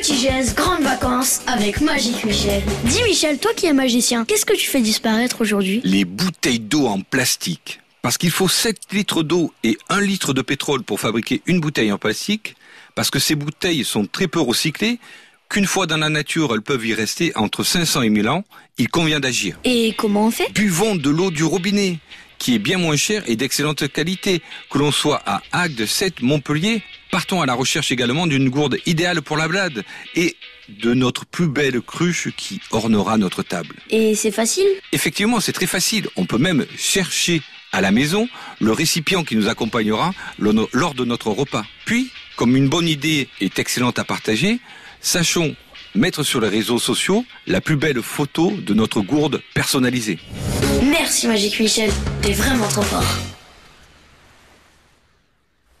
Petit geste, grandes vacances avec Magique Michel. Dis Michel, toi qui es magicien, qu'est-ce que tu fais disparaître aujourd'hui? Les bouteilles d'eau en plastique. Parce qu'il faut 7 litres d'eau et 1 litre de pétrole pour fabriquer une bouteille en plastique, parce que ces bouteilles sont très peu recyclées, qu'une fois dans la nature, elles peuvent y rester entre 500 et 1000 ans, il convient d'agir. Et comment on fait? Buvons de l'eau du robinet, qui est bien moins chère et d'excellente qualité, que l'on soit à Agde, 7, Montpellier. Partons à la recherche également d'une gourde idéale pour la blade et de notre plus belle cruche qui ornera notre table. Et c'est facile? Effectivement, c'est très facile. On peut même chercher à la maison le récipient qui nous accompagnera lors de notre repas. Puis, comme une bonne idée est excellente à partager, sachons mettre sur les réseaux sociaux la plus belle photo de notre gourde personnalisée. Merci Magique Michel, t'es vraiment trop fort.